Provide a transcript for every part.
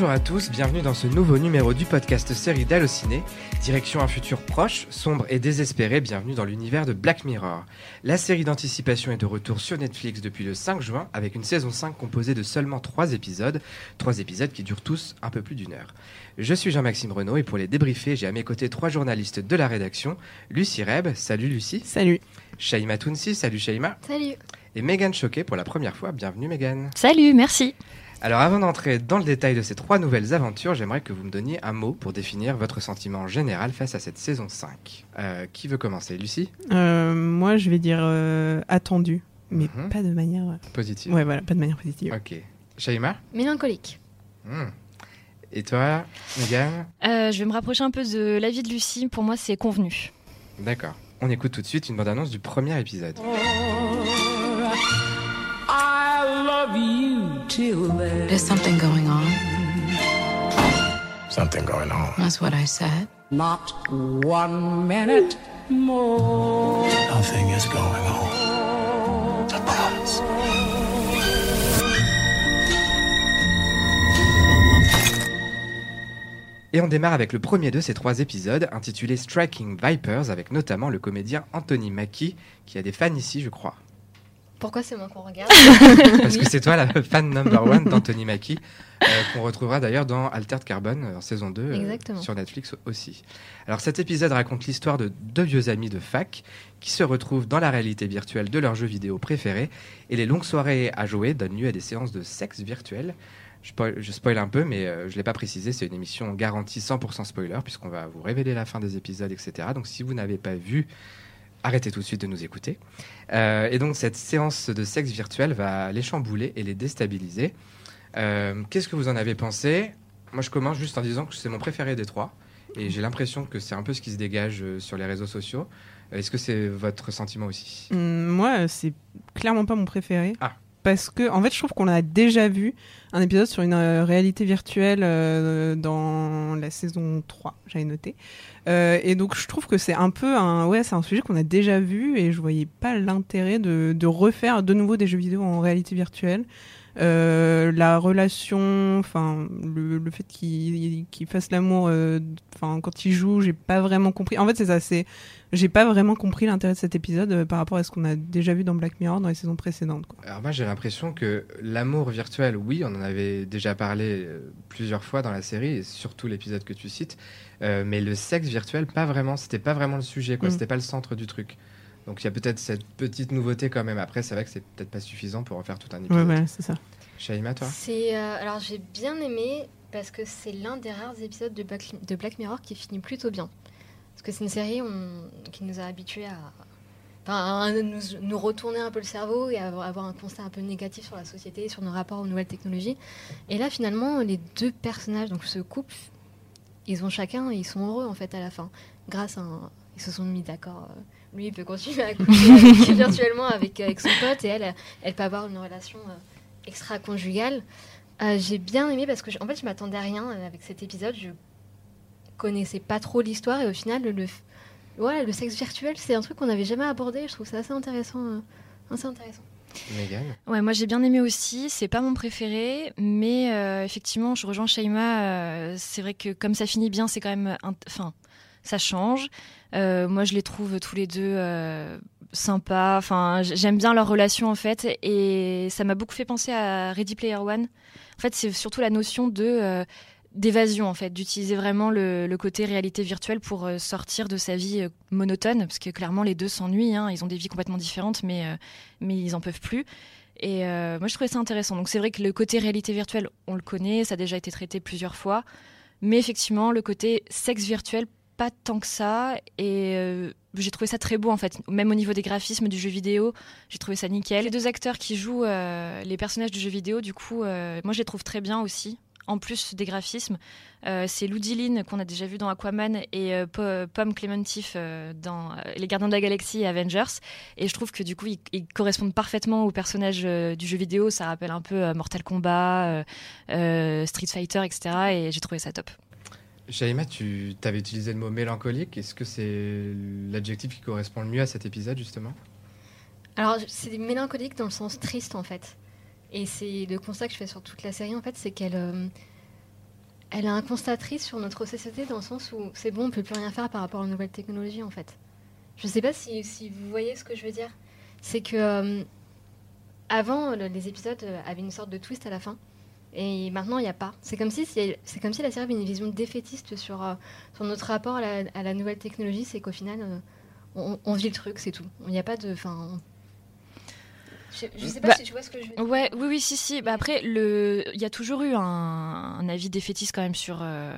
Bonjour à tous, bienvenue dans ce nouveau numéro du podcast série d'Allociné. Direction un futur proche, sombre et désespéré, bienvenue dans l'univers de Black Mirror. La série d'anticipation est de retour sur Netflix depuis le 5 juin avec une saison 5 composée de seulement 3 épisodes, 3 épisodes qui durent tous un peu plus d'une heure. Je suis Jean-Maxime Renaud et pour les débriefer, j'ai à mes côtés trois journalistes de la rédaction. Lucie Reb, salut Lucie. Salut. Shaima Tounsi, salut Shaima. Salut. Et Megan Choquet pour la première fois, bienvenue Megan. Salut, merci. Alors avant d'entrer dans le détail de ces trois nouvelles aventures, j'aimerais que vous me donniez un mot pour définir votre sentiment général face à cette saison 5. Euh, qui veut commencer? Lucie? Euh, moi, je vais dire euh, attendu, mais Mhm. pas de manière. Positive. Ouais, voilà, pas de manière positive. Ok. Shaima Mélancolique. Hmm. Et toi, Megan Euh, je vais me rapprocher un peu de l'avis de Lucie. Pour moi, c'est convenu. D'accord. On écoute tout de suite une bande-annonce du premier épisode. I love you. There's something going on. Something going on. That's what I said. Not one minute more. Nothing is going on. I promise. Et on démarre avec le premier de ces trois épisodes, intitulé Striking Vipers, avec notamment le comédien Anthony Mackie, qui a des fans ici, je crois. Pourquoi c'est moi qu'on regarde Parce que c'est toi la fan number one d'Anthony Mackie, euh, qu'on retrouvera d'ailleurs dans Altered Carbon euh, en saison 2 euh, sur Netflix aussi. Alors cet épisode raconte l'histoire de deux vieux amis de fac qui se retrouvent dans la réalité virtuelle de leur jeu vidéo préféré et les longues soirées à jouer donnent lieu à des séances de sexe virtuel. Je spoil, je spoil un peu, mais euh, je ne l'ai pas précisé, c'est une émission garantie 100% spoiler, puisqu'on va vous révéler la fin des épisodes, etc. Donc si vous n'avez pas vu, arrêtez tout de suite de nous écouter. Euh, et donc cette séance de sexe virtuel va les chambouler et les déstabiliser. Euh, Qu'est-ce que vous en avez pensé? Moi je commence juste en disant que c'est mon préféré des trois. Et j'ai l'impression que c'est un peu ce qui se dégage euh, sur les réseaux sociaux. Est-ce que c'est votre sentiment aussi? Hum, moi, c'est clairement pas mon préféré. Ah. Parce que, en fait, je trouve qu'on a déjà vu un épisode sur une euh, réalité virtuelle euh, dans la saison 3, j'avais noté. Euh, et donc, je trouve que c'est un peu un, ouais, c'est un sujet qu'on a déjà vu et je voyais pas l'intérêt de, de refaire de nouveau des jeux vidéo en réalité virtuelle. Euh, la relation, enfin le, le fait qu'il fasse l'amour, euh, enfin quand il joue, j'ai pas vraiment compris. En fait, c'est ça, c'est j'ai pas vraiment compris l'intérêt de cet épisode euh, par rapport à ce qu'on a déjà vu dans Black Mirror dans les saisons précédentes. quoi. Alors moi j'ai l'impression que l'amour virtuel, oui, on en avait déjà parlé plusieurs fois dans la série, et surtout l'épisode que tu cites, mais le sexe virtuel, pas vraiment, c'était pas vraiment le sujet, quoi, Mm. c'était pas le centre du truc. Donc il y a peut-être cette petite nouveauté quand même. Après, c'est vrai que c'est peut-être pas suffisant pour en faire tout un Ouais, épisode. voilà, c'est ça. Shaima, toi C'est euh, alors j'ai bien aimé parce que c'est l'un des rares épisodes de Black, de Black Mirror qui finit plutôt bien. Parce que c'est une série on- qui nous a habitués à, enfin, à nous, nous retourner un peu le cerveau et à avoir, avoir un constat un peu négatif sur la société, sur nos rapports aux nouvelles technologies. Et là, finalement, les deux personnages, donc ce couple, ils ont chacun, ils sont heureux en fait à la fin, grâce à un, ils se sont mis d'accord. euh, Lui, il peut continuer à coucher avec- virtuellement avec, avec son pote et elle, elle peut avoir une relation euh, extra-conjugale. Euh, j'ai bien aimé parce que, je- en fait, je m'attendais à rien euh, avec cet épisode. Je connaissais pas trop l'histoire et au final, le, ouais, le sexe virtuel, c'est un truc qu'on n'avait jamais abordé. Je trouve ça assez intéressant. euh, assez intéressant. Megan? Ouais, moi j'ai bien aimé aussi. C'est pas mon préféré, mais euh, effectivement, je rejoins Shaima. euh, c'est vrai que comme ça finit bien, c'est quand même, enfin, ça change. Euh, moi, je les trouve tous les deux euh, sympas. Enfin, j'aime bien leur relation en fait, et ça m'a beaucoup fait penser à Ready Player One. En fait, c'est surtout la notion de euh, d'évasion en fait, d'utiliser vraiment le, côté réalité virtuelle pour sortir de sa vie monotone, parce que clairement les deux s'ennuient. hein. ils ont des vies complètement différentes, mais mais ils en peuvent plus. Et moi, je trouvais ça intéressant. Donc, c'est vrai que le côté réalité virtuelle, on le connaît, ça a déjà été traité plusieurs fois. Mais effectivement, le côté sexe virtuel, pas tant que ça. Et euh, j'ai trouvé ça très beau, en fait. Même au niveau des graphismes du jeu vidéo, j'ai trouvé ça nickel. Les deux acteurs qui jouent euh, les personnages du jeu vidéo, du coup, euh, moi, je les trouve très bien aussi. En plus des graphismes, c'est Lou Dillon qu'on a déjà vu dans Aquaman et Po- Pomme Clémentif dans Les Gardiens de la Galaxie et Avengers. Et je trouve que du coup, ils, ils correspondent parfaitement aux personnages du jeu vidéo. Ça rappelle un peu Mortal Kombat, Street Fighter, etc. Et j'ai trouvé ça top. Shaima, tu avais utilisé le mot mélancolique. Est-ce que c'est l'adjectif qui correspond le mieux à cet épisode, justement? Alors, c'est mélancolique dans le sens triste, en fait. Et c'est le constat que je fais sur toute la série, en fait, c'est qu'elle. euh, elle est un constat triste sur notre société dans le sens où c'est bon, on peut plus rien faire par rapport aux nouvelles technologies en fait. Je sais pas si, si vous voyez ce que je veux dire. C'est que euh, avant, le- les épisodes euh, avaient une sorte de twist à la fin. Et maintenant, il n'y a pas. C'est comme si c'est comme la série avait une vision défaitiste sur, euh, notre rapport à la, nouvelle technologie. C'est qu'au final, euh, on, on vit le truc, c'est tout. Il n'y a pas de. Je, je sais pas Bah, si tu vois ce que je veux dire. Ouais, oui, oui, si, si. Bah après, le, il y a toujours eu un, un avis défaitiste quand même sur, euh,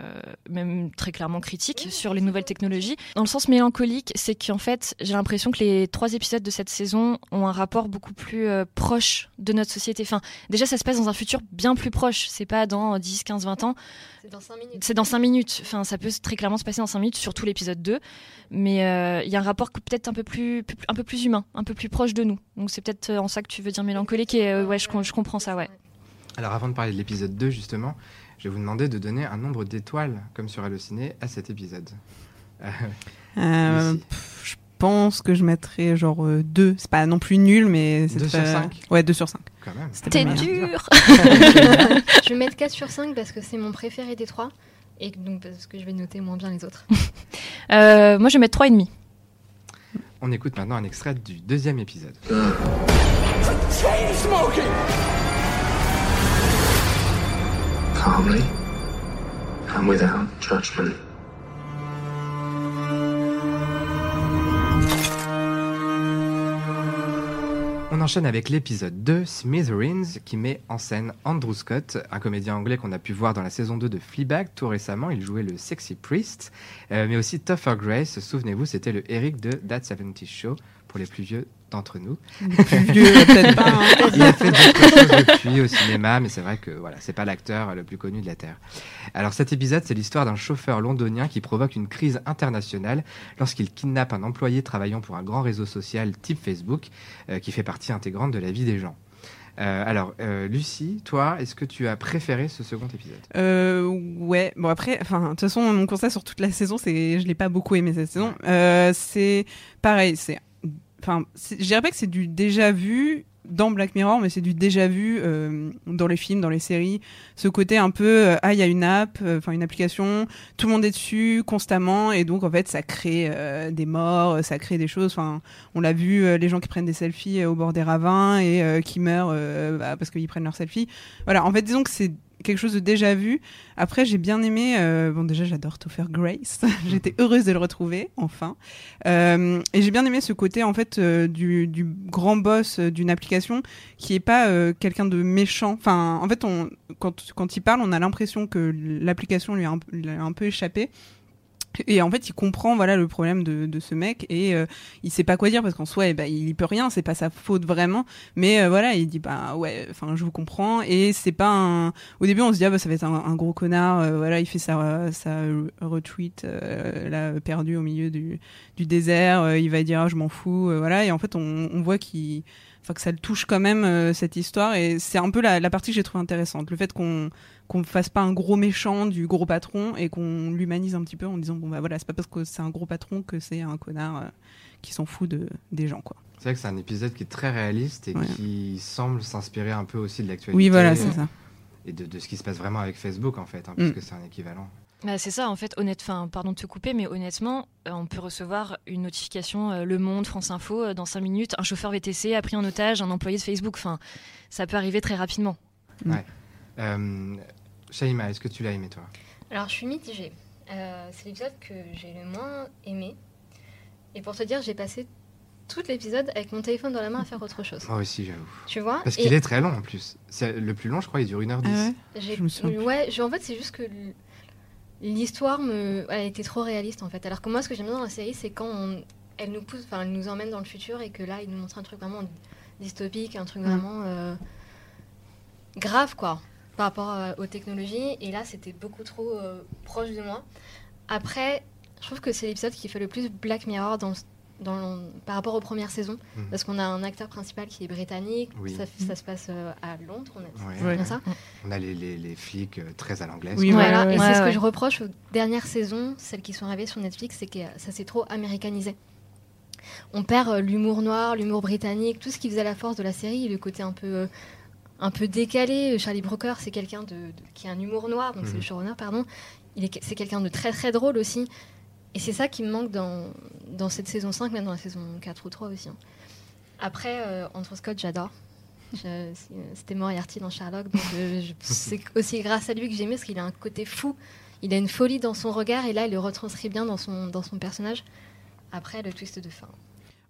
même très clairement critique, Oui, sur les nouvelles technologies. Dans le sens mélancolique, c'est qu'en fait, j'ai l'impression que les trois épisodes de cette saison ont un rapport beaucoup plus euh, proche de notre société. Enfin, déjà, ça se passe dans un futur bien plus proche. C'est pas dans 10, 15, 20 ans. C'est dans 5 minutes. C'est dans 5 minutes. Enfin, ça peut très clairement se passer dans 5 minutes, surtout l'épisode 2. Mais euh, il y a un rapport peut-être un peu plus, un peu plus humain, un peu plus proche de nous. Donc c'est peut-être en ça que tu veux dire mélancolique. Et euh, ouais, je, je comprends ça, ouais. Alors avant de parler de l'épisode 2 justement, je vais vous demander de donner un nombre d'étoiles, comme sur Allociné, à cet épisode. Euh, Euh, pff, je pense que je mettrais genre 2. C'est pas non plus nul, mais c'est Deux sur très- cinq? Ouais, 2 sur 5. quand même. C'était T'es pas mal. dur je vais mettre 4 sur 5 parce que c'est mon préféré des trois. Et donc parce que je vais noter moins bien les autres. Euh, Moi, je vais mettre 3,5. On écoute maintenant un extrait du deuxième épisode. Chain smoking! Calmly and without judgment. On enchaîne avec l'épisode 2, Smithereens, qui met en scène Andrew Scott, un comédien anglais qu'on a pu voir dans la saison 2 de Fleabag tout récemment. Il jouait le Sexy Priest, euh, mais aussi Topher Grace. Souvenez-vous, c'était le Eric de That 70 Show pour les plus vieux d'entre nous. Les plus vieux, peut-être pas. hein. Il a fait d'autres choses depuis au cinéma, mais c'est vrai que voilà, c'est pas l'acteur le plus connu de la Terre. Alors cet épisode, c'est l'histoire d'un chauffeur londonien qui provoque une crise internationale lorsqu'il kidnappe un employé travaillant pour un grand réseau social type Facebook, euh, qui fait partie intégrante de la vie des gens. Euh, alors, euh, Lucie, toi, est-ce que tu as préféré ce second épisode? Euh, ouais, bon après, enfin, de toute façon, mon constat sur toute la saison, c'est je l'ai pas beaucoup aimé cette saison. Euh, c'est pareil, c'est, enfin, je dirais pas que c'est du déjà vu dans Black Mirror, mais c'est du déjà vu euh, dans les films, dans les séries. Ce côté un peu, euh, ah, il y a une app, euh, enfin une application, tout le monde est dessus constamment, et donc en fait, ça crée des morts, ça crée des choses. Enfin, on l'a vu, les gens qui prennent des selfies au bord des ravins et qui meurent bah, parce qu'ils prennent leurs selfies. Voilà, en fait, disons que c'est quelque chose de déjà vu. Après, j'ai bien aimé. euh, bon, déjà, j'adore Topher Grace. J'étais heureuse de le retrouver, enfin. Euh, et j'ai bien aimé ce côté, en fait, euh, du, grand boss d'une application qui est pas quelqu'un de méchant. Enfin, en fait, on, quand, quand il parle, on a l'impression que l'application lui a un peu échappé. Et en fait, il comprend voilà le problème de, de ce mec et euh, il sait pas quoi dire parce qu'en soi, eh ben, il peut rien, c'est pas sa faute vraiment. Mais euh, voilà, il dit bah ouais, enfin je vous comprends et c'est pas un. Au début, on se dit ah bah ça va être un, un gros connard, euh, voilà, il fait sa sa retweet euh, là perdu au milieu du du désert, euh, il va dire ah, je m'en fous, euh, voilà. Et en fait, on, on voit qu'il Enfin, que ça le touche quand même euh, cette histoire et c'est un peu la, la partie que j'ai trouvé intéressante le fait qu'on qu'on fasse pas un gros méchant du gros patron et qu'on l'humanise un petit peu en disant bon bah voilà c'est pas parce que c'est un gros patron que c'est un connard euh, qui s'en fout de des gens quoi C'est vrai que c'est un épisode qui est très réaliste et Ouais. qui semble s'inspirer un peu aussi de l'actualité. oui voilà c'est ça Et de, de ce qui se passe vraiment avec Facebook, en fait, hein, Mm. puisque c'est un équivalent. Bah, c'est ça, en fait, honnête, enfin, pardon de te couper, mais honnêtement, euh, on peut recevoir une notification euh, Le Monde, France Info, euh, dans 5 minutes, un chauffeur VTC a pris en otage un employé de Facebook. Enfin, ça peut arriver très rapidement. Euh, Shaima, est-ce que tu l'as aimé, toi? Alors, je suis mitigée. Euh, c'est l'épisode que j'ai le moins aimé. Et pour te dire, j'ai passé tout l'épisode avec mon téléphone dans la main à faire autre chose. Moi aussi, j'avoue. Tu vois? Parce Et qu'il est très long, en plus. C'est le plus long, je crois, il dure 1h10. Ah ouais? J'ai- je me souviens plus. Ouais, je- en fait, c'est juste que l'histoire me, elle était trop réaliste en fait. Alors que moi, ce que j'aime bien dans la série, c'est quand on- elle nous pousse, enfin, elle nous emmène dans le futur et que là, il nous montre un truc vraiment dystopique, un truc vraiment euh, grave quoi, par rapport euh, aux technologies. Et là, c'était beaucoup trop euh, proche de moi. Après, je trouve que c'est l'épisode qui fait le plus Black Mirror dans, dans, par rapport aux premières saisons, Mhm. parce qu'on a un acteur principal qui est britannique. Oui. Ça, ça se passe euh, à Londres, on a, Ouais, bien ça? On a les, les- les flics euh, très à l'anglaise. Oui, ouais, Voilà, ouais, et ouais. c'est ce que je reproche aux dernières saisons, celles qui sont arrivées sur Netflix, c'est que ça s'est trop américanisé. On perd euh, l'humour noir, l'humour britannique, tout ce qui faisait la force de la série, le côté un peu, euh, un peu décalé. Charlie Brooker, c'est quelqu'un de, de- qui a un humour noir, donc c'est Mhm. le showrunner, pardon. Il est, c'est quelqu'un de très très drôle aussi. Et c'est ça qui me manque dans, dans cette saison 5, même dans la saison 4 ou 3 aussi. hein. Après, euh, Andrew Scott, j'adore. C'est- C'était Moriarty dans Sherlock, donc euh, je- c'est aussi grâce à lui que j'aimais, parce qu'il a un côté fou. Il a une folie dans son regard, et là, il le retranscrit bien dans son, dans son personnage. Après, le twist de fin.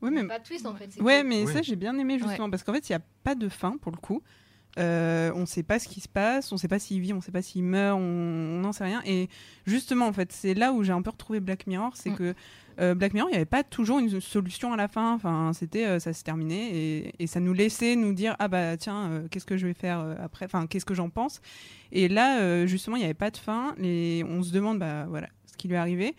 Oui, mais Pas de twist en fait. Ouais, mais Oui. ça, j'ai bien aimé justement parce qu'en fait, il n'y a pas de fin pour le coup. Euh, on ne sait pas ce qui se passe, on ne sait pas s'il vit, on ne sait pas s'il meurt, on n'en sait rien. Et justement, en fait, c'est là où j'ai un peu retrouvé Black Mirror, c'est Mm. que euh, Black Mirror, il n'y avait pas toujours une solution à la fin. Enfin, c'était, euh, ça se terminait et, et ça nous laissait nous dire ah bah tiens, qu'est-ce que je vais faire après? Enfin, qu'est-ce que j'en pense? Et là, justement, il n'y avait pas de fin. Et on se demande bah voilà ce qui lui est arrivé.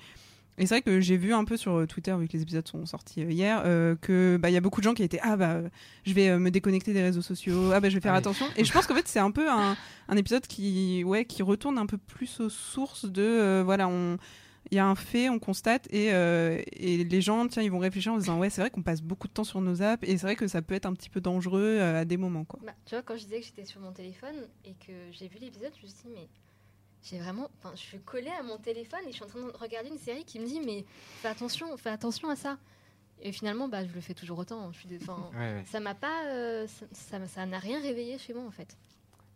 Et c'est vrai que j'ai vu un peu sur Twitter, vu que les épisodes sont sortis euh, hier, euh, que bah il y a beaucoup de gens qui étaient ah bah euh, je vais euh, me déconnecter des réseaux sociaux, ah bah je vais faire Ah oui. attention. Et je pense qu'en fait c'est un peu un, un épisode qui ouais qui retourne un peu plus aux sources de euh, voilà on il y a un fait, on constate et, euh, et les gens tiens ils vont réfléchir en se disant ouais c'est vrai qu'on passe beaucoup de temps sur nos apps et c'est vrai que ça peut être un petit peu dangereux euh, à des moments quoi. Bah, tu vois, quand je disais que j'étais sur mon téléphone et que j'ai vu l'épisode, je me suis dit, mais j'ai vraiment. Enfin, je suis collée à mon téléphone et je suis en train de regarder une série qui me dit, mais fais attention, fais attention à ça. Et finalement, bah, je le fais toujours autant. Je suis de- enfin, Ouais, ouais. ça m'a pas. euh, ça- ça ça n'a rien réveillé chez moi en fait.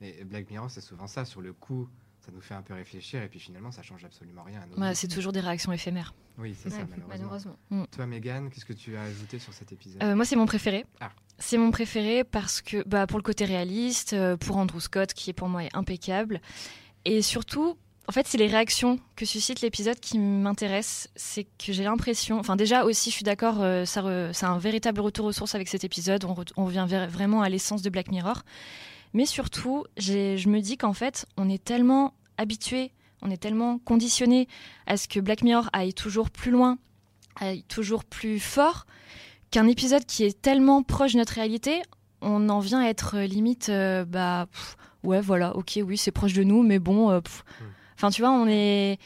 Et Black Mirror, c'est souvent ça. Sur le coup, ça nous fait un peu réfléchir et puis finalement, ça change absolument rien. à nos Ouais, vies. c'est toujours des réactions éphémères. Oui, c'est ça, Ouais, malheureusement. malheureusement. Toi, Megan, qu'est-ce que tu as ajouté sur cet épisode? Euh, moi, c'est mon préféré. Ah. C'est mon préféré parce que, bah, pour le côté réaliste, euh, pour Andrew Scott, qui est pour moi est impeccable, et surtout, en fait, c'est les réactions que suscite l'épisode qui m'intéressent. C'est que j'ai l'impression, enfin, déjà aussi, je suis d'accord, euh, c'est un véritable retour aux sources avec cet épisode. On, re- on revient vraiment à l'essence de Black Mirror, mais surtout, je me dis qu'en fait, on est tellement habitué, on est tellement conditionné à ce que Black Mirror aille toujours plus loin, aille toujours plus fort qu'un épisode qui est tellement proche de notre réalité, on en vient à être euh, limite, euh, bah, ouais, voilà, ok, oui, c'est proche de nous, mais bon, euh. Mm. enfin, tu vois, on est.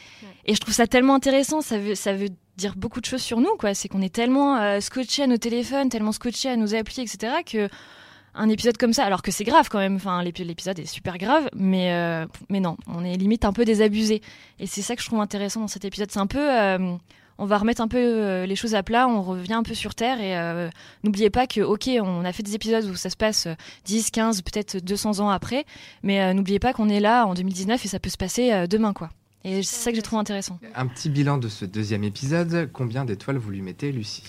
Et je trouve ça tellement intéressant, ça veut, ça veut dire beaucoup de choses sur nous, quoi. C'est qu'on est tellement euh, scotché à nos téléphones, tellement scotché à nos applis, etc., que un épisode comme ça, alors que c'est grave quand même, enfin, l'épi- l'épisode est super grave, mais, euh, mais non, on est limite un peu désabusé. Et c'est ça que je trouve intéressant dans cet épisode. C'est un peu. euh, on va remettre un peu euh, les choses à plat, on revient un peu sur Terre et euh, n'oubliez pas que, ok, on a fait des épisodes où ça se passe euh, 10, 15, peut-être 200 ans après, mais euh, n'oubliez pas qu'on est là en 2019 et ça peut se passer euh, demain, quoi. Et c'est ça que j'ai trouvé intéressant. Un petit bilan de ce deuxième épisode. Combien d'étoiles vous lui mettez, Lucie?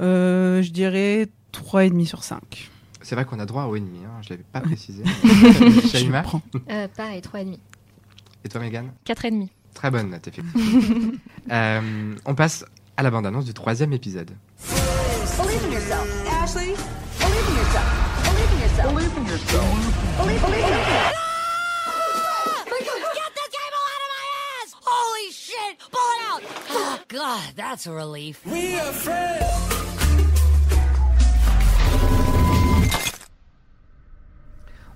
Euh, je dirais 3,5 sur 5. C'est vrai qu'on a droit au ennemi, hein, je l'avais pas précisé. Je prends. Euh, pareil, 3,5. Et toi, Megan? 4,5. Très bonne note, effectivement. Euh, on passe à la bande-annonce du troisième épisode. Believe in yourself. Ashley, believe in yourself. Believe in yourself. Believe in yourself. Believe, believe in yourself. Get the cable out of my ass! Holy shit! Pull it out! Oh, God, that's a relief.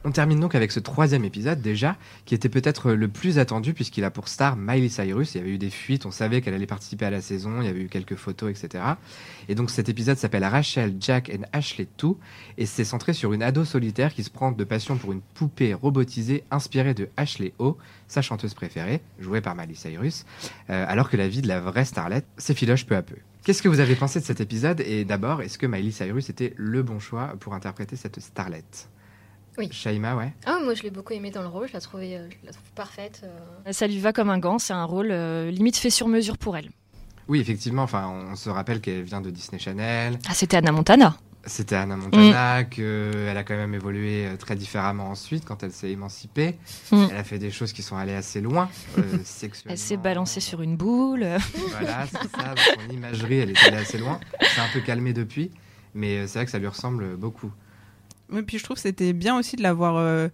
On termine donc avec ce troisième épisode déjà, qui était peut-être le plus attendu puisqu'il a pour star Miley Cyrus. Il y avait eu des fuites, on savait qu'elle allait participer à la saison, il y avait eu quelques photos, etc. Et donc cet épisode s'appelle Rachel, Jack and Ashley 2 et c'est centré sur une ado solitaire qui se prend de passion pour une poupée robotisée inspirée de Ashley O, sa chanteuse préférée, jouée par Miley Cyrus, euh, alors que la vie de la vraie starlet s'effiloche peu à peu. Qu'est-ce que vous avez pensé de cet épisode? Et d'abord, est-ce que Miley Cyrus était le bon choix pour interpréter cette starlet Oui. Shaima, ouais. Ah, moi je l'ai beaucoup aimé dans le rôle, je la, trouvais, euh, je la trouve parfaite. euh. Ça lui va comme un gant, c'est un rôle euh, limite fait sur mesure pour elle. Oui, effectivement, enfin, on se rappelle qu'elle vient de Disney Channel. Ah, c'était Anna Montana. C'était Anna. Montana, qu'elle a quand même évolué très différemment ensuite quand elle s'est émancipée. Mm. Elle a fait des choses qui sont allées assez loin, euh, sexuellement. Elle s'est balancée sur une boule. Voilà, c'est ça, dans son imagerie, elle est allée assez loin. C'est un peu calmé depuis, mais c'est vrai que ça lui ressemble beaucoup. Oui, puis je trouve que c'était bien aussi de l'avoir euh,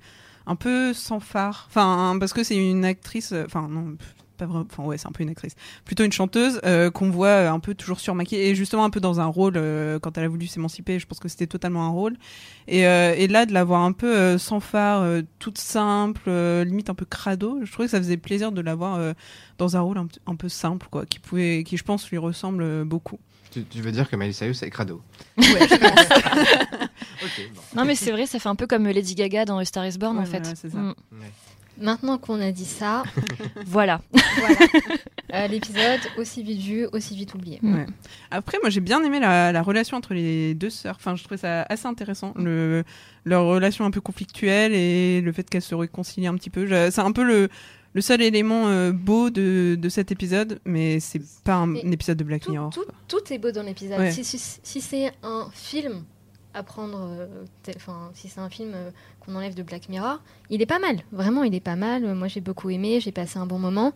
un peu sans phare. Enfin, parce que c'est une actrice. euh, Enfin, non, pas vraiment. Enfin, ouais, c'est un peu une actrice. Plutôt une chanteuse euh, qu'on voit euh, un peu toujours surmaquillée et justement un peu dans un rôle quand elle a voulu s'émanciper. Je pense que c'était totalement un rôle. Et, là, de l'avoir un peu sans phare, toute simple, limite un peu crado. Je trouvais que ça faisait plaisir de l'avoir euh, dans un rôle un, un peu simple, quoi, qui pouvait, qui je pense lui ressemble beaucoup. Tu, tu veux dire que Miley Cyrus est crado Ok, bon. Non, mais c'est vrai, ça fait un peu comme Lady Gaga dans A Star is Born Ouais, en fait. voilà, c'est ça. Mm. Maintenant qu'on a dit ça, Voilà. voilà. Euh, L'épisode aussi vite vu, aussi vite oublié. Ouais. Après, moi, j'ai bien aimé la, la relation entre les deux sœurs. Enfin, je trouvais ça assez intéressant. Le, leur relation un peu conflictuelle et le fait qu'elles se réconcilient un petit peu. Je- C'est un peu le, le seul élément euh, beau de, de cet épisode, mais c'est pas un, épisode de Black Tout, Mirror. tout, tout est beau dans l'épisode. Ouais. Si, si- si c'est un film à prendre, euh, enfin, si c'est un film euh, qu'on enlève de Black Mirror, il est pas mal. Vraiment, il est pas mal. Moi, j'ai beaucoup aimé, j'ai passé un bon moment.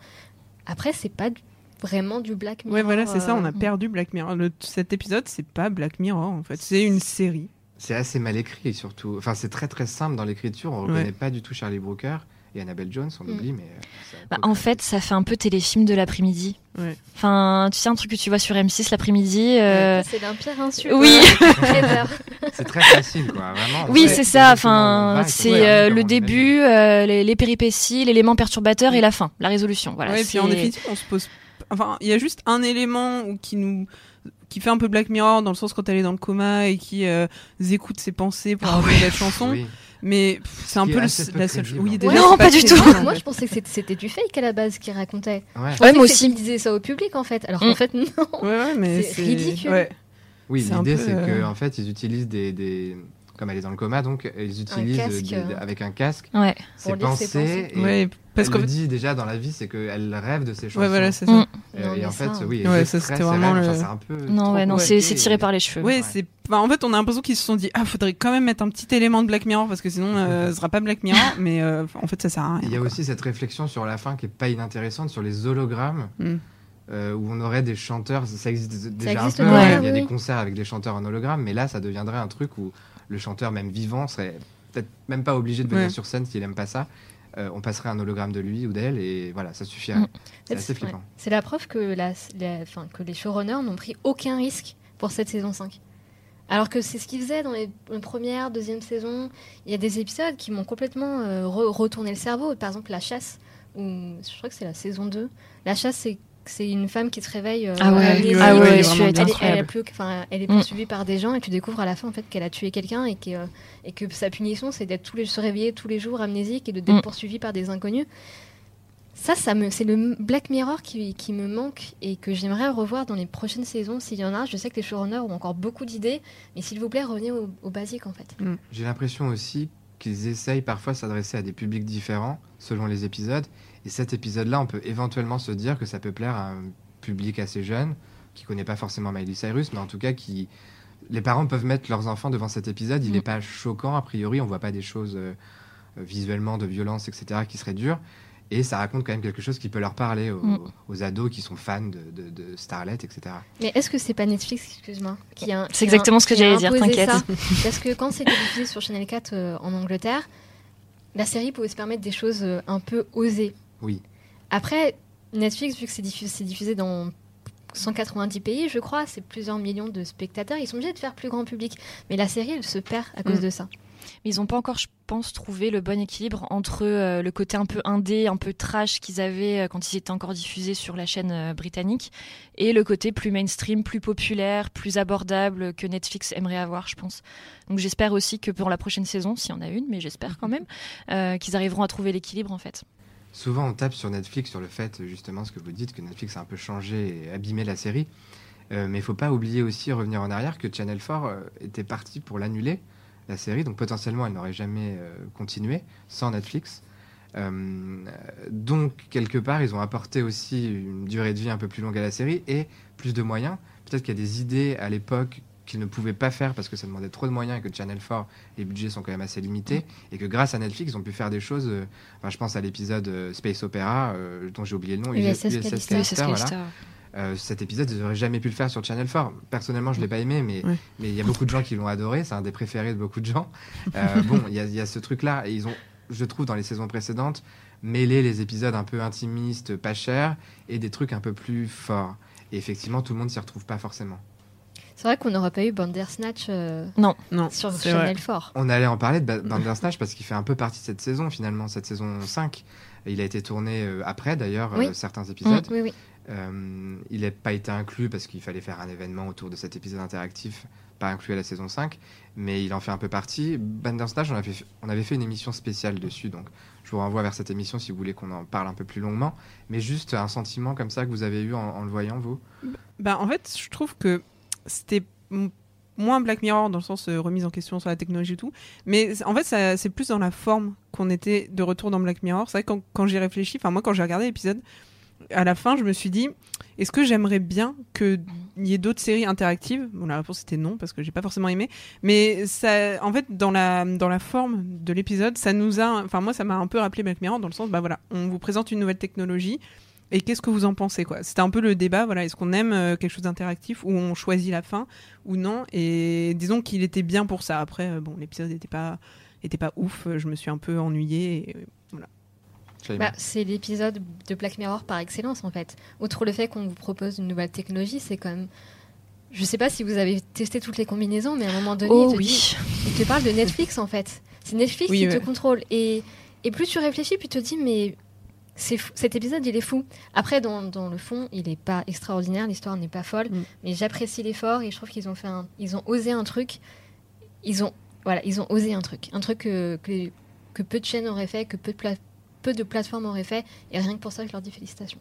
Après, c'est pas du- vraiment du Black Mirror. Ouais, voilà, c'est ça. On a perdu Black Mirror. Le- cet épisode, c'est pas Black Mirror, en fait. C'est une série. C'est assez mal écrit surtout. Enfin, c'est très très simple dans l'écriture. On reconnaît Ouais. pas du tout Charlie Brooker et Annabelle Jones, on Mm. oublie, mais. euh, Bah, en fait, ça fait un peu téléfilm de l'après-midi. Ouais. Enfin, tu sais, un truc que tu vois sur M6 l'après-midi. euh, C'est d'un pire insulte. Oui. c'est très facile, quoi. Vraiment. Oui, c'est ça. Enfin, c'est euh, le début, euh, les, les péripéties, l'élément perturbateur et la fin, la résolution. Voilà. ouais, et puis en définitive, on se pose. Enfin, il y a juste un élément qui nous qui fait un peu Black Mirror dans le sens quand elle est dans le coma et qui euh, écoute ses pensées pour Ah avoir la chanson. Oui. Mais c'est un peu le- la seule chose. Oui, hein. déjà, non, pas du tout. Moi, je pensais que c'était- du fake à la base qu'il racontait. Ouais. Je Ouais, moi aussi. Il disait ça au public en fait, alors Mm. qu'en fait non. Ouais, ouais, mais C'est ridicule. Ouais. Oui, un l'idée c'est que euh, en fait ils utilisent des, des comme elle est dans le coma donc ils utilisent casque, des- euh. avec un casque Ouais. ses pensées. et parce elle le fait, dit déjà dans la vie, c'est qu'elle rêve de ses chansons. ouais, voilà, c'est ça. Euh, Non, et en fait, ça, oui, Ouais, c'était vraiment le- enfin, un peu Non, ouais, non, c'est tiré par les cheveux. Ouais, Ouais. c'est. en fait, on a l'impression qu'ils se sont dit, ah, faudrait quand même mettre un petit élément de Black Mirror parce que sinon, euh, ce sera pas Black Mirror. mais euh, en fait, ça sert à rien. Il y a quoi. aussi cette réflexion sur la fin qui est pas inintéressante sur les hologrammes. Mm. euh, où on aurait des chanteurs, ça existe déjà existe un peu, déjà, il y a oui, des concerts avec des chanteurs en hologramme, mais là ça deviendrait un truc où le chanteur même vivant serait peut-être même pas obligé de venir Ouais. sur scène s'il aime pas ça. Euh, on passerait un hologramme de lui ou d'elle et voilà, ça suffirait. Mm. C'est assez Ouais. flippant. C'est la preuve que, la, la- enfin, que les showrunners n'ont pris aucun risque pour cette saison 5. Alors que c'est ce qu'ils faisaient dans les les premières, deuxième saison. Il y a des épisodes qui m'ont complètement euh, re- retourné le cerveau. Par exemple, La Chasse, où, je crois que c'est la saison 2. La Chasse, c'est c'est une femme qui se réveille. euh, Ah ouais, ah ouais. Elle, est- elle, incroyable. est plus- elle est Mm. poursuivie par des gens et tu découvres à la fin en fait qu'elle a tué quelqu'un et que, et que sa punition c'est d'être tous les se réveiller tous les jours amnésique et de d'être Mm. poursuivi par des inconnus. Ça, ça me, c'est le Black Mirror qui, qui me manque et que j'aimerais revoir dans les prochaines saisons s'il y en a. Je sais que les showrunners ont encore beaucoup d'idées, mais s'il vous plaît, revenez au, au basique en fait. J'ai l'impression aussi qu'ils essayent parfois de s'adresser à des publics différents selon les épisodes. Et cet épisode-là, on peut éventuellement se dire que ça peut plaire à un public assez jeune, qui connaît pas forcément Miley Cyrus, mais en tout cas qui... Les parents peuvent mettre leurs enfants devant cet épisode. Il Mm. n'est pas choquant, a priori. On voit pas des choses euh, euh, visuellement de violence, etc., qui seraient dures. Et ça raconte quand même quelque chose qui peut leur parler aux, Mm. aux ados qui sont fans de, de, de Starlet, etc. Mais est-ce que c'est pas Netflix, excuse-moi, qui a C'est exactement ce que j'allais dire, t'inquiète. Parce que quand c'était diffusé sur Channel 4 euh, en Angleterre, la série pouvait se permettre des choses euh, un peu osées. Oui. Après, Netflix, vu que c'est diffusé, dans 190 pays, je crois, c'est plusieurs millions de spectateurs, ils sont obligés de faire plus grand public. Mais la série, elle se perd à cause Mm. de ça. Mais ils n'ont pas encore, je pense, trouvé le bon équilibre entre euh, le côté un peu indé, un peu trash qu'ils avaient euh, quand ils étaient encore diffusés sur la chaîne euh, britannique, et le côté plus mainstream, plus populaire, plus abordable que Netflix aimerait avoir, je pense. Donc j'espère aussi que pour la prochaine saison, s'il y en a une, mais j'espère quand même, euh, qu'ils arriveront à trouver l'équilibre en fait. Souvent, on tape sur Netflix sur le fait, justement, ce que vous dites, que Netflix a un peu changé et abîmé la série. Euh, mais il faut pas oublier aussi, revenir en arrière, que Channel 4 euh, était parti pour l'annuler, la série. Donc potentiellement, elle n'aurait jamais euh, continué sans Netflix. Donc, quelque part, ils ont apporté aussi une durée de vie un peu plus longue à la série et plus de moyens. Peut-être qu'il y a des idées à l'époque qu'ils ne pouvaient pas faire parce que ça demandait trop de moyens et que Channel 4, les budgets sont quand même assez limités. Et que grâce à Netflix, ils ont pu faire des choses. euh, enfin, je pense à l'épisode euh, Space Opera, euh, dont j'ai oublié le nom, USS USS Callister. Voilà. Cet épisode, ils n'auraient jamais pu le faire sur Channel 4. Personnellement, je l'ai pas aimé, mais il y a beaucoup de gens qui l'ont adoré. C'est un des préférés de beaucoup de gens. Bon, il y, y a ce truc-là. Et ils ont, je trouve, dans les saisons précédentes, mêlé les épisodes un peu intimistes, pas chers, et des trucs un peu plus forts. Et effectivement, tout le monde s'y retrouve pas forcément. C'est vrai qu'on n'aurait pas eu Bandersnatch euh, Non, sur Channel 4. On allait en parler de Ba- Bandersnatch parce qu'il fait un peu partie de cette saison, finalement, cette saison 5. Il a été tourné euh, après, d'ailleurs, Oui. euh, certains épisodes. Oui, oui. Euh, il n'a pas été inclus parce qu'il fallait faire un événement autour de cet épisode interactif, pas inclus à la saison 5, mais il en fait un peu partie. Bandersnatch, on, avait fait- on avait fait une émission spéciale dessus, donc je vous renvoie vers cette émission si vous voulez qu'on en parle un peu plus longuement. Mais juste un sentiment comme ça que vous avez eu en, en le voyant, vous? Bah, en fait, je trouve que c'était moins Black Mirror dans le sens euh, remise en question sur la technologie et tout. Mais en fait, c'est plus dans la forme qu'on était de retour dans Black Mirror. C'est vrai que quand, quand j'y réfléchis, enfin, moi, quand j'ai regardé l'épisode, à la fin, je me suis dit, est-ce que j'aimerais bien qu'il y ait d'autres séries interactives? Bon, la réponse était non, parce que j'ai pas forcément aimé. Mais ça, en fait, dans la, dans la forme de l'épisode, ça nous a. Enfin, moi, ça m'a un peu rappelé Black Mirror dans le sens, bah voilà, on vous présente une nouvelle technologie. Et qu'est-ce que vous en pensez quoi? C'était un peu le débat. Voilà, est-ce qu'on aime euh, quelque chose d'interactif où on choisit la fin ou non? Et disons qu'il était bien pour ça. Après, euh, bon, l'épisode n'était pas était pas ouf. Je me suis un peu ennuyée. Et, euh, voilà. Bah, c'est l'épisode de Black Mirror par excellence en fait. Outre le fait qu'on vous propose une nouvelle technologie, c'est même. Je sais pas si vous avez testé toutes les combinaisons, mais à un moment donné, Oh il, te oui. dit- il te parle de Netflix en fait. C'est Netflix Oui, qui ouais. te contrôle. Et, et plus tu réfléchis, plus tu te dis, mais c'est cet épisode, il est fou. Après, dans, dans le fond, il est pas extraordinaire, l'histoire n'est pas folle, Mm. mais j'apprécie l'effort et je trouve qu'ils ont fait un, ils ont osé un truc. Ils ont, voilà, ils ont osé un truc, un truc que, que, que peu de chaînes auraient fait, que peu de, peu de plateformes auraient fait, et rien que pour ça, je leur dis félicitations.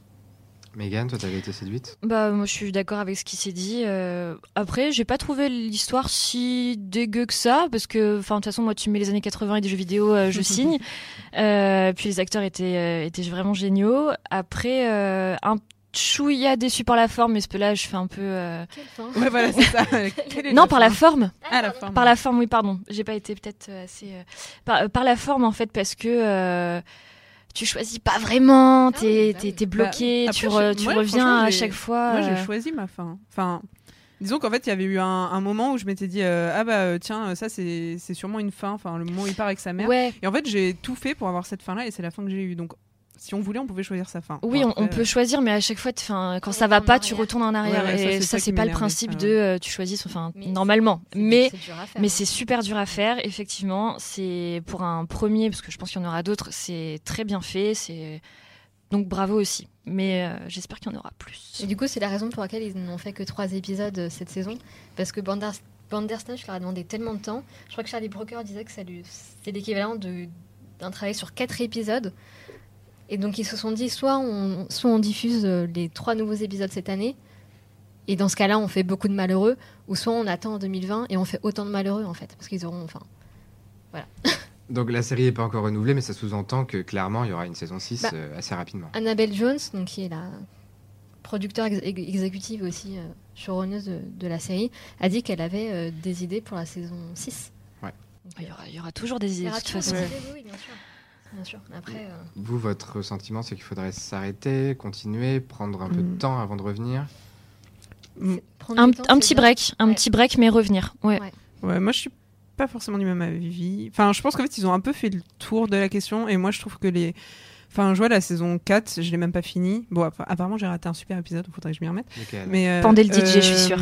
Megan, toi, t'avais été séduite Bah moi je suis d'accord avec ce qui s'est dit. Euh, après j'ai pas trouvé l'histoire si dégueu que ça parce que enfin de toute façon moi tu mets les années 80 et des jeux vidéo euh, je signe. Euh, puis les acteurs étaient euh, étaient vraiment géniaux. Après euh, un chouïa déçu par la forme mais ce là je fais un peu euh, Quelle Ouais, voilà, c'est ça. Non par la forme? Ah, la forme. par la forme oui pardon j'ai pas été peut-être assez par, par la forme en fait parce que euh, tu choisis pas vraiment, t'es bloqué, Bah, tu, re- reviens à chaque fois. Moi, j'ai euh, choisi ma fin. Enfin, disons qu'en fait, il y avait eu un, un moment où je m'étais dit, euh, ah bah euh, tiens, ça c'est c'est sûrement une fin. Enfin, le moment où il part avec sa mère. Ouais, Et en fait, j'ai tout fait pour avoir cette fin-là, et c'est la fin que j'ai eue. Donc, si on voulait, on pouvait choisir sa fin. Oui, on, peut choisir, mais à chaque fois, 'fin, quand On ça va pas, tu retournes en arrière. Ouais, ouais, ça, et c'est ça, c'est pas le principe Ah de euh, tu choisis, enfin, Mais normalement. c'est- Mais, c'est mais hein. c'est super dur à faire, effectivement. C'est pour un premier, parce que je pense qu'il y en aura d'autres, c'est très bien fait. C'est donc bravo aussi. Mais euh, j'espère qu'il y en aura plus. Et du coup, c'est la raison pour laquelle ils n'ont fait que trois épisodes euh, cette saison. Parce que Banders- Bandersnatch leur a demandé tellement de temps. Je crois que Charlie Brooker disait que ça lui- c'est l'équivalent de- d'un travail sur quatre épisodes. Et donc, ils se sont dit soit on, soit on diffuse euh, les trois nouveaux épisodes cette année. Et dans ce cas-là, on fait beaucoup de malheureux. Ou soit on attend en 2020 et on fait autant de malheureux, en fait. Parce qu'ils auront. Enfin, Donc la série n'est pas encore renouvelée, mais ça sous-entend que clairement il y aura une saison 6 Bah. euh, assez rapidement. Annabelle Jones, donc, qui est la producteur ex- ex- exécutive aussi, euh, showrunneuse de, de la série, a dit qu'elle avait euh, des idées pour la saison 6. Il y aura, il y aura toujours des idées de toute façon. oui, bien sûr. Bien sûr. Après, euh, Vous, votre sentiment, c'est qu'il faudrait s'arrêter, continuer, prendre un peu de Mm. temps avant de revenir. Mm. Un, temps, petit bien. break, un Ouais. petit break, mais revenir. Ouais. Ouais. Ouais, moi je suis pas forcément du même avis. Enfin, je pense qu'en fait ils ont un peu fait le tour de la question et moi je trouve que les. Enfin, je vois la saison 4, je l'ai même pas fini. Bon, appa- apparemment j'ai raté un super épisode, il faudrait que je m'y remette. Lequel Mais, euh, Pendez le DJ, je suis sûre.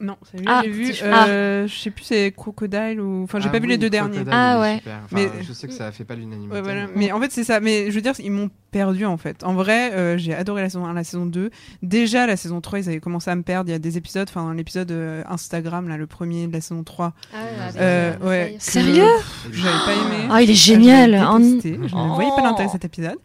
Non, c'est lui, Ah, j'ai vu. petit euh, Je sais plus, c'est Crocodile ou. Enfin, j'ai Ah pas vu les deux Crocodile, derniers. Ah ouais. super. Enfin, Mais- Je sais que ça fait pas l'unanimité. Ouais, voilà. mais- Mais en fait, c'est ça. Mais je veux dire, ils m'ont perdu en fait. En vrai, euh, j'ai adoré la saison 1, la saison 2. Déjà, la saison 3, ils avaient commencé à me perdre. Il y a des épisodes, enfin, l'épisode euh, Instagram, là, le premier de la saison 3. Ah ouais, Euh, euh, ouais. Sérieux? J'avais pas aimé. Ah, il est Ah, génial. Je ne Oh. voyais pas l'intérêt de cet épisode.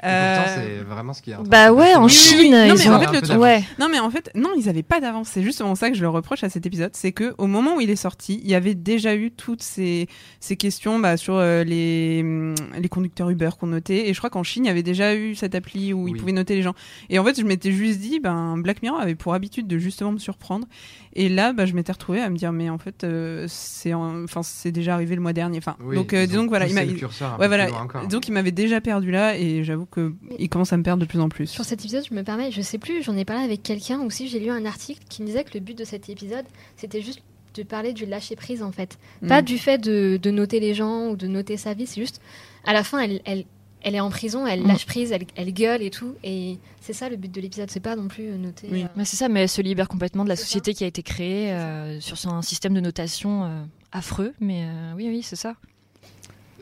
pourtant, Euh, c'est vraiment ce qui est. Bah ouais, en Oui, oui, oui. Chine, Non, ils mais ont en fait, le ouais. Non, mais en fait, non, ils avaient pas d'avance. C'est justement ça que je leur reproche à cet épisode. C'est que au moment où il est sorti, il y avait déjà eu toutes ces, ces questions bah, sur euh, les, les conducteurs Uber qu'on notait. Et je crois qu'en Chine, il y avait déjà eu cette appli où ils pouvaient noter les gens. Et en fait, je m'étais juste dit, ben, Black Mirror avait pour habitude de justement me surprendre. Et là, bah, je m'étais retrouvée à me dire, mais en fait, euh, c'est en- enfin, c'est déjà arrivé le mois dernier. Enfin, Oui, donc, euh, voilà, il m'a. Ouais, voilà. Donc, il m'avait déjà perdu là, et j'avoue que il commence à me perdre de plus en plus. Sur cet épisode, je me permets, je sais plus, j'en ai parlé avec quelqu'un ou si j'ai lu un article qui me disait que le but de cet épisode, c'était juste de parler du lâcher prise en fait. Pas Mm. du fait de, de noter les gens ou de noter sa vie, c'est juste à la fin, elle, elle, elle est en prison, elle Mm. lâche prise, elle, elle gueule et tout. Et c'est ça le but de l'épisode, c'est pas non plus euh, noter. Oui. euh, Mais c'est ça, mais elle se libère complètement de la ça. société qui a été créée euh, sur un système de notation euh, affreux. Mais euh, oui, oui, c'est ça.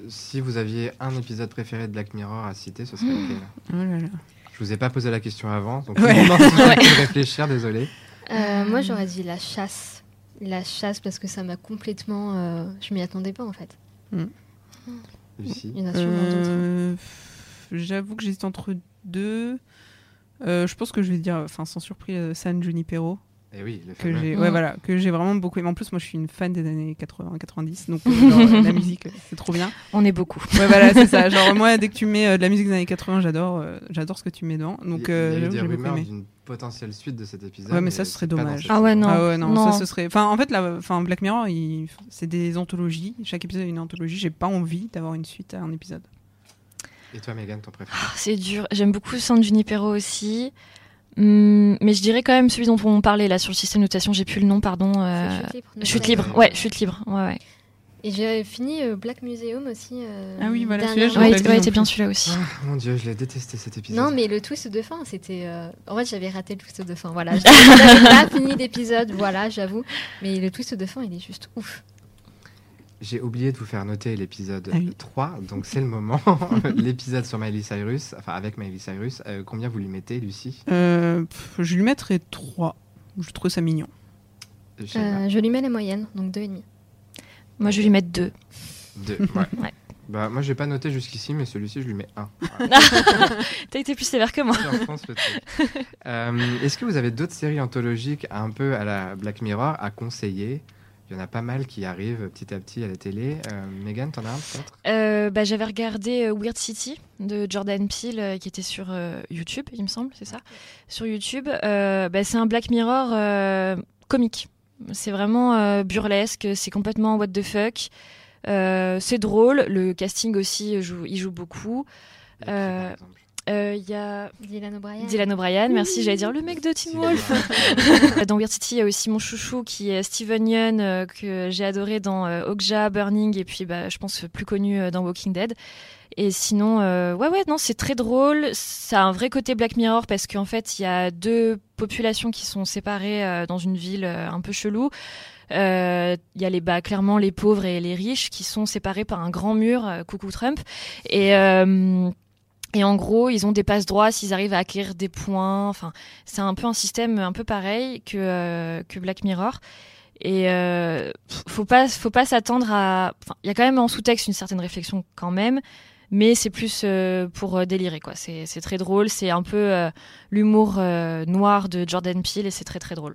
Si vous aviez un épisode préféré de Black Mirror à citer, ce serait lequel Oh là là. Je vous ai pas posé la question avant, donc Ouais. je de réfléchir, désolé. Euh, moi, j'aurais dit la chasse. La chasse, parce que ça m'a complètement. euh, je m'y attendais pas, en fait. Lucie. Il y en a sûrement d'autres. Euh, J'avoue que j'hésite entre deux. Euh, je pense que je vais dire, enfin sans surprise, San Junipero Et Eh oui, le que j'ai, Mm. ouais voilà, que j'ai vraiment beaucoup aimé. En plus, moi, je suis une fan des années 80-90, donc euh, genre, la musique, c'est trop bien. On est beaucoup. Ouais, voilà, c'est ça. Genre moi, dès que tu mets euh, de la musique des années 80, j'adore, euh, j'adore ce que tu mets dedans. Donc, il y a- euh, y a eu des rumeurs d'une potentielle suite de cet épisode. Ouais, mais ça, ce serait dommage. Ah ouais, non. Ah ouais, non, Non. ça ce serait. Enfin, en fait, la... enfin, Black Mirror, il... c'est des anthologies. Chaque épisode est une anthologie. J'ai pas envie d'avoir une suite à un épisode. Et toi, Megan, ton préféré? Ah, C'est dur. J'aime beaucoup San Junipero aussi. Hum, mais je dirais quand même celui dont on parlait là sur le système de notation. J'ai plus le nom, pardon. euh, Chute libre. Chute libre. Ouais, chute libre. Ouais, ouais. Et j'ai fini euh, Black Museum aussi. euh, Ah oui, voilà, celui-là, Ouais, ouais, bien celui-là aussi. Ah, Mon dieu, je l'ai détesté cet épisode. Non, mais le twist de fin, c'était. euh, En fait, j'avais raté le twist de fin. Voilà. J'avais pas fini d'épisode, voilà, j'avoue. Mais le twist de fin, il est juste ouf. J'ai oublié de vous faire noter l'épisode Ah oui. 3, donc c'est le moment. l'épisode sur Miley Cyrus, enfin avec Miley Cyrus. Euh, combien vous lui mettez, Lucie? Euh, pff, je lui mettrais 3. Je trouve ça mignon. Euh, je lui mets les moyennes, donc 2,5. Moi, je vais lui mettre deux. Deux, ouais. Ouais. Bah, moi, j'ai pas noté jusqu'ici, mais celui-ci, je lui mets 1. T'as été plus sévère que moi. Euh, Est-ce que vous avez d'autres séries anthologiques un peu à la Black Mirror à conseiller? Il y en a pas mal qui arrivent petit à petit à la télé. Euh, Megan, t'en as un peut-être? Euh, bah, J'avais regardé euh, Weird City de Jordan Peele euh, qui était sur YouTube, il me semble, c'est ça? Sur YouTube. Bah, c'est un Black Mirror comique. C'est vraiment burlesque, c'est complètement what the fuck. C'est drôle, le casting aussi joue, il joue beaucoup. Qui, par exemple Euh, Il y a Dylan O'Brien. Dylan O'Brien, merci, j'allais dire le mec de Teen Wolf. Dans Weird City, il y a aussi mon chouchou qui est Steven Yeun, euh, que j'ai adoré dans euh, Okja, Burning, et puis bah, je pense plus connu euh, dans Walking Dead. Et sinon, euh, ouais, ouais, non, c'est très drôle. Ça a un vrai côté Black Mirror parce qu'en fait, il y a deux populations qui sont séparées euh, dans une ville euh, un peu chelou. Euh, Il y a les, bah, clairement les pauvres et les riches qui sont séparés par un grand mur, euh, coucou Trump. Et, euh, et en gros, ils ont des passe droits s'ils arrivent à acquérir des points. Enfin, c'est un peu un système un peu pareil que, euh, que Black Mirror. Et euh, faut pas, faut pas s'attendre à. Il y a quand même en sous-texte une certaine réflexion quand même, mais c'est plus euh, pour euh, délirer quoi. C'est c'est très drôle, c'est un peu euh, l'humour euh, noir de Jordan Peele et c'est très très drôle.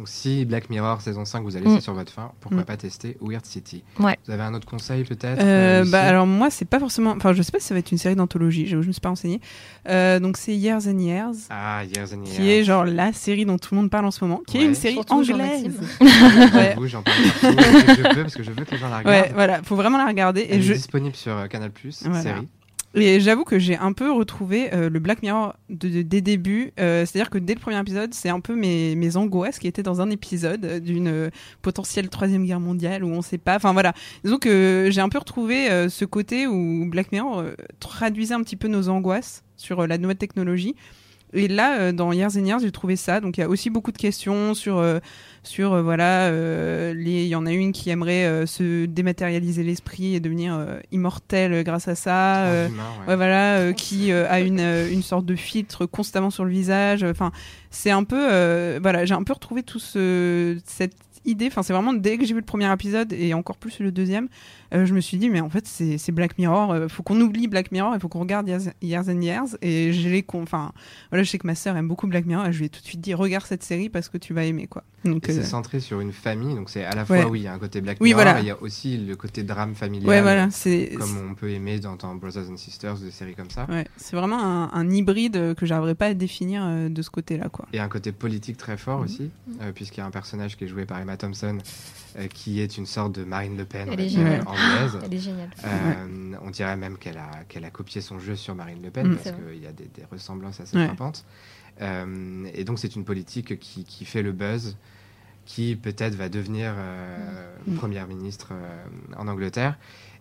Donc, si Black Mirror saison 5 vous a laissé Mm. sur votre fin, pourquoi Mm. pas tester Weird City Ouais. Vous avez un autre conseil peut-être Euh, euh, bah, alors moi, c'est pas forcément. Enfin, je sais pas si ça va être une série d'anthologie. Je, je me suis pas renseignée. Euh, donc c'est Years and Years, Ah, Years and Years. qui est genre la série dont tout le monde parle en ce moment, qui Ouais. est une série Surtout anglaise. Ouais. J'avoue, j'en parle partout je peux parce que je veux que les gens la regardent. Ouais, voilà, faut vraiment la regarder. Elle Et est je, disponible sur euh, Canal+, Voilà. série. Et j'avoue que j'ai un peu retrouvé euh, le Black Mirror de, de- des débuts. Euh, C'est-à-dire que dès le premier épisode, c'est un peu mes, mes angoisses qui étaient dans un épisode euh, d'une potentielle troisième guerre mondiale où on sait pas. Enfin voilà. Disons que j'ai un peu retrouvé ce côté où Black Mirror traduisait un petit peu nos angoisses sur la nouvelle technologie. Et là, euh, dans Years and Years, j'ai trouvé ça. Donc il y a aussi beaucoup de questions sur euh, sur euh, voilà euh, il y en a une qui aimerait se dématérialiser l'esprit et devenir euh, immortel grâce à ça Transhumain, ouais. ouais, voilà qui a une une sorte de filtre constamment sur le visage enfin c'est un peu euh, voilà j'ai un peu retrouvé tout ce cette idée enfin c'est vraiment dès que j'ai vu le premier épisode et encore plus le deuxième euh, je me suis dit mais en fait c'est c'est Black Mirror euh, faut qu'on oublie Black Mirror il faut qu'on regarde Years, Years and Years et con- enfin voilà je sais que ma sœur aime beaucoup Black Mirror et je lui ai tout de suite dit regarde cette série parce que tu vas aimer quoi donc Et euh, c'est centré sur une famille, donc c'est à la fois, Ouais. oui, il y a un côté Black Oui, Mirror, voilà. et il y a aussi le côté drame familial, ouais voilà c'est comme on peut aimer dans, dans Brothers and Sisters, des séries comme ça. Ouais, c'est vraiment un, un hybride euh, que j'arriverais pas à définir de ce côté-là, quoi. Et un côté politique très fort Mhm. aussi, puisqu'il y a un personnage qui est joué par Emma Thompson, euh, qui est une sorte de Marine Le Pen Elle est anglaise. Elle est géniale. Euh, On dirait même qu'elle a, qu'elle a copié son jeu sur Marine Le Pen, Mm. parce qu'il y a des, des ressemblances assez Ouais. frappantes. Euh, et donc c'est une politique qui, qui fait le buzz, qui peut-être va devenir euh, Mm. première ministre euh, en Angleterre.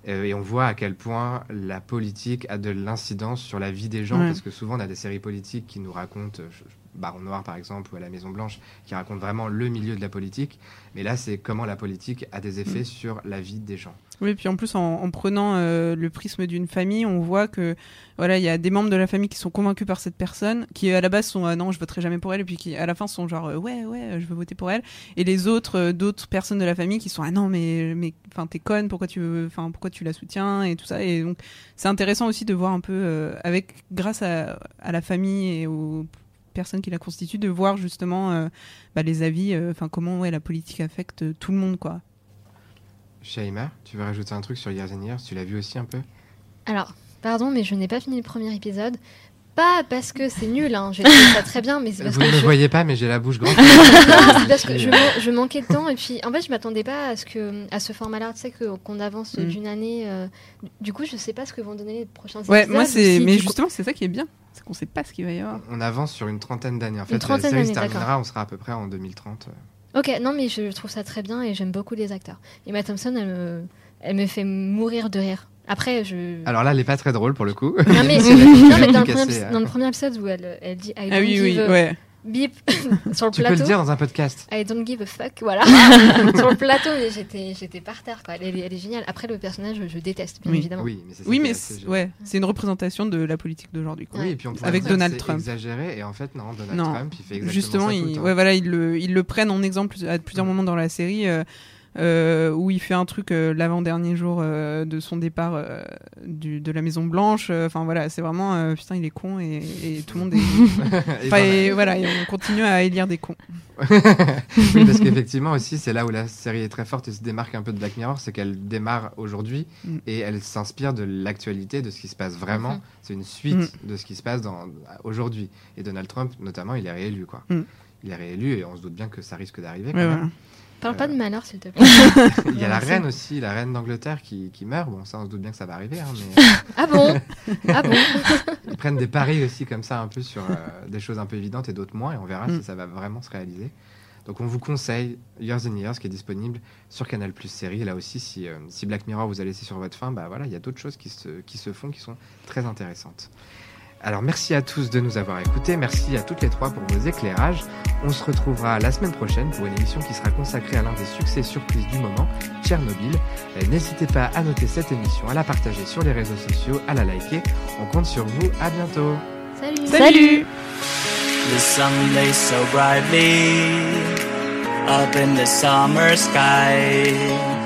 Euh, et on voit à quel point la politique a de l'incidence sur la vie des gens, Ouais. parce que souvent on a des séries politiques qui nous racontent, je- Baron Noir par exemple ou à la Maison Blanche, qui racontent vraiment le milieu de la politique. Mais là, c'est comment la politique a des effets sur la vie des gens. Oui, puis en plus, en, en prenant euh, le prisme d'une famille, on voit que voilà, il y a des membres de la famille qui sont convaincus par cette personne, qui à la base sont ah non, je voterai jamais pour elle, et puis qui à la fin sont genre euh, ouais, ouais, je veux voter pour elle, et les autres, euh, d'autres personnes de la famille qui sont ah non, mais mais enfin t'es conne, pourquoi tu veux, enfin pourquoi tu la soutiens et tout ça, et donc c'est intéressant aussi de voir un peu euh, avec grâce à, à la famille et aux personnes qui la constituent, de voir justement euh, bah, les avis, euh, enfin comment ouais la politique affecte tout le monde quoi. Shaima, tu veux rajouter un truc sur Years and Years Tu l'as vu aussi un peu? Alors, pardon, mais je n'ai pas fini le premier épisode. Pas parce que c'est nul, hein. j'ai trouvé ça très bien, mais c'est parce Vous que ne me je... voyez pas, mais j'ai la bouche grande. Non, c'est parce que je, euh, man- je manquais de temps et puis en fait je m'attendais pas à ce que à ce format-là, tu sais que- qu'on avance Mm. d'une année. euh, du coup, je sais pas ce que vont donner les prochains Ouais, épisodes. moi c'est, si mais coup- justement c'est ça qui est bien, c'est qu'on sait pas ce qu'il va y avoir. On avance sur une trentaine d'années. En fait, la série se terminera, on sera à peu près en 2030. Ok, non mais je trouve ça très bien et j'aime beaucoup les acteurs. Emma Thompson, elle me, elle me fait mourir de rire. Après, je. Alors là, elle est pas très drôle pour le coup. non mais, non, mais dans, le premier, hein. dans le premier épisode où elle, elle dit I don't Ah oui oui ouais. Beep sur le Tu peux plateau. le dire dans un podcast. I don't give a fuck, voilà. sur le plateau, j'étais, j'étais par terre, quoi. Elle, est- elle est géniale. Après, le personnage, je, je déteste, bien Oui. évidemment. Oui, mais c'est ça Oui mais c'est, génial. ouais, c'est une représentation de la politique d'aujourd'hui quoi. Oui, et puis on Avec dire Donald c'est Trump. exagéré, et en fait, non, Donald Non. Trump, il fait exactement Justement, ça tout le ils, temps. ouais, voilà, ils, le, ils le prennent en exemple à plusieurs moments dans la série euh, euh, où il fait un truc euh, l'avant-dernier jour euh, de son départ euh, du, de la Maison Blanche. euh, Enfin voilà, c'est vraiment euh, putain, il est con et, et tout le monde est. Enfin, voilà. et voilà, et on continue à élire des cons. oui, parce qu'effectivement aussi, c'est là où la série est très forte et se démarque un peu de Black Mirror, c'est qu'elle démarre aujourd'hui Mm. et elle s'inspire de l'actualité, de ce qui se passe vraiment. C'est une suite Mm. de ce qui se passe dans, aujourd'hui. Et Donald Trump, notamment, il est réélu, quoi. Mm. Il est réélu et on se doute bien que ça risque d'arriver. Parle Euh, pas de malheur, s'il te plaît. Il y a la reine aussi, la reine d'Angleterre qui, qui meurt. Bon, ça, on se doute bien que ça va arriver, hein, mais ah bon? Ah bon? Ils prennent des paris aussi comme ça, un peu sur euh, des choses un peu évidentes et d'autres moins, et on verra Mm. si ça va vraiment se réaliser. Donc on vous conseille Years and Years qui est disponible sur Canal Plus série. Et là aussi, si, euh, si Black Mirror vous a laissé sur votre faim, bah voilà, il y a d'autres choses qui se, qui se font qui sont très intéressantes. Alors merci à tous de nous avoir écoutés, merci à toutes les trois pour vos éclairages. On se retrouvera la semaine prochaine pour une émission qui sera consacrée à l'un des succès surprises du moment, Tchernobyl. Euh, N'hésitez pas à noter cette émission, à la partager sur les réseaux sociaux, à la liker. On compte sur vous, à bientôt. Salut Salut The sun lays so brightly up in the summer sky.